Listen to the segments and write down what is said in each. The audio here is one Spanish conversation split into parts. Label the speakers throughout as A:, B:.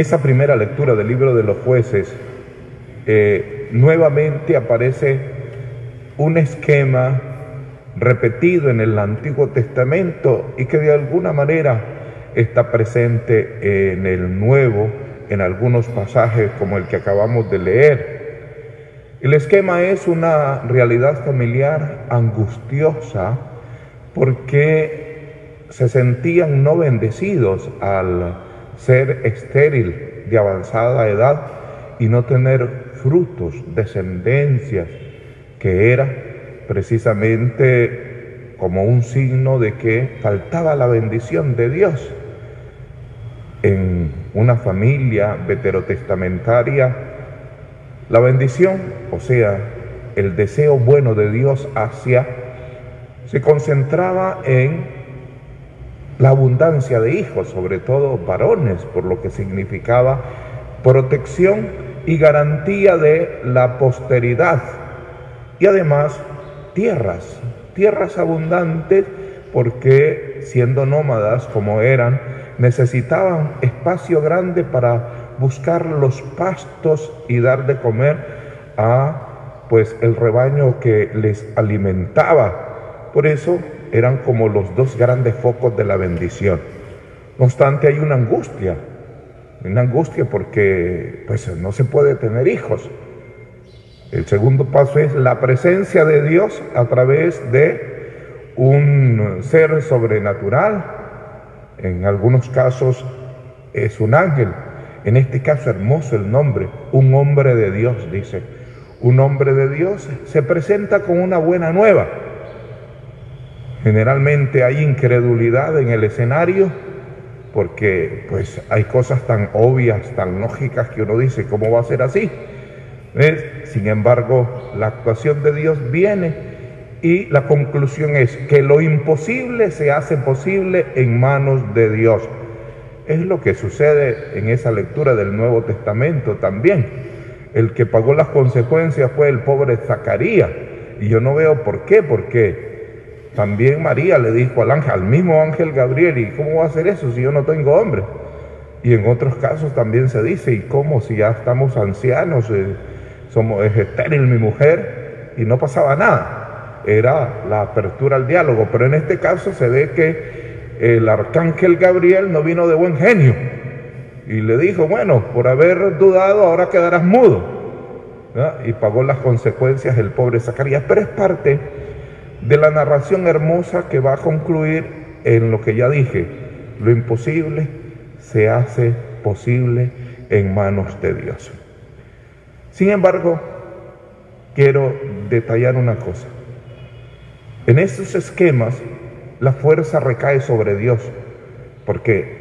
A: esa primera lectura del libro de los jueces, eh, nuevamente aparece un esquema repetido en el Antiguo Testamento y que de alguna manera está presente en el Nuevo, en algunos pasajes como el que acabamos de leer. El esquema es una realidad familiar angustiosa porque se sentían no bendecidos al ser estéril de avanzada edad y no tener frutos, descendencias, que era precisamente como un signo de que faltaba la bendición de Dios. En una familia veterotestamentaria, la bendición, o sea, el deseo bueno de Dios hacia, se concentraba en la abundancia de hijos, sobre todo varones, por lo que significaba protección y garantía de la posteridad. Y además tierras, tierras abundantes, porque siendo nómadas como eran, necesitaban espacio grande para buscar los pastos y dar de comer a pues el rebaño que les alimentaba. Por eso eran como los dos grandes focos de la bendición. No obstante, hay una angustia, una angustia porque pues no se puede tener hijos. El segundo paso es la presencia de Dios a través de un ser sobrenatural. En algunos casos es un ángel. En este caso hermoso el nombre, un hombre de Dios, dice. Un hombre de Dios se presenta con una buena nueva Generalmente hay incredulidad en el escenario porque pues hay cosas tan obvias, tan lógicas que uno dice, ¿cómo va a ser así? Sin embargo, la actuación de Dios viene y la conclusión es que lo imposible se hace posible en manos de Dios. Es lo que sucede en esa lectura del Nuevo Testamento también. El que pagó las consecuencias fue el pobre Zacarías. Y yo no veo por qué, porque también María le dijo al ángel, al mismo ángel Gabriel, ¿y cómo va a hacer eso si yo no tengo hombre? Y en otros casos también se dice, ¿y cómo si ya estamos ancianos, eh, somos, es estéril mi mujer? Y no pasaba nada. Era la apertura al diálogo. Pero en este caso se ve que el arcángel Gabriel no vino de buen genio. Y le dijo, bueno, por haber dudado ahora quedarás mudo. Y pagó las consecuencias el pobre Zacarías. Pero es parte de la narración hermosa que va a concluir en lo que ya dije, lo imposible se hace posible en manos de Dios. Sin embargo, quiero detallar una cosa. En estos esquemas, la fuerza recae sobre Dios, porque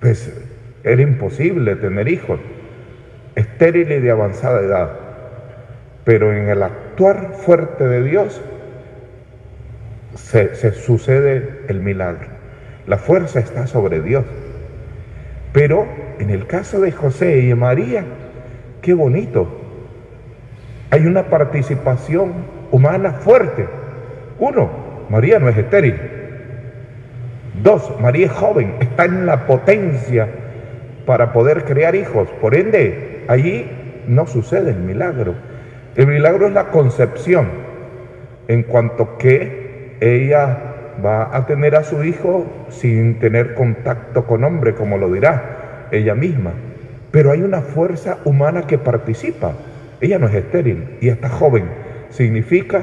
A: pues, era imposible tener hijos, estéril y de avanzada edad. Pero en el actuar fuerte de Dios, se, sucede el milagro. La fuerza está sobre Dios. Pero en el caso de José y María, qué bonito. Hay una participación humana fuerte. Uno, María no es estéril. Dos, María es joven, está en la potencia para poder crear hijos. Por ende, allí no sucede el milagro. El milagro es la concepción, en cuanto que ella va a tener a su hijo sin tener contacto con hombre, como lo dirá ella misma. Pero hay una fuerza humana que participa. Ella no es estéril y está joven. Significa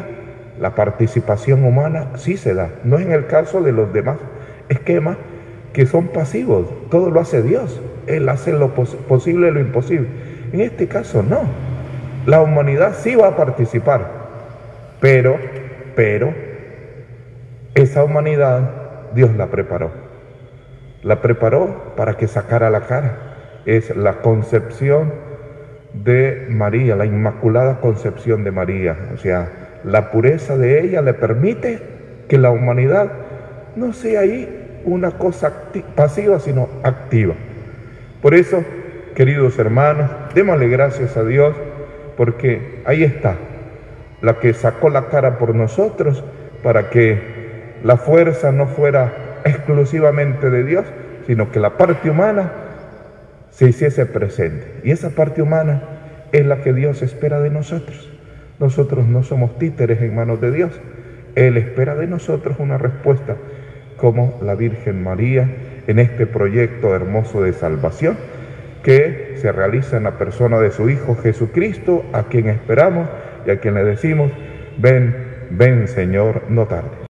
A: la participación humana sí se da. No es en el caso de los demás esquemas que son pasivos. Todo lo hace Dios. Él hace lo posible y lo imposible. En este caso no. La humanidad sí va a participar. Pero, pero, esa humanidad Dios la preparó. La preparó para que sacara la cara. Es la concepción de María, la inmaculada concepción de María. O sea, la pureza de ella le permite que la humanidad no sea ahí una cosa pasiva, sino activa. Por eso, queridos hermanos, démosle gracias a Dios, porque ahí está, la que sacó la cara por nosotros para que la fuerza no fuera exclusivamente de Dios, sino que la parte humana se hiciese presente. Y esa parte humana es la que Dios espera de nosotros. Nosotros no somos títeres en manos de Dios. Él espera de nosotros una respuesta como la Virgen María en este proyecto hermoso de salvación que se realiza en la persona de su Hijo Jesucristo, a quien esperamos y a quien le decimos, ven, ven Señor, no tarde.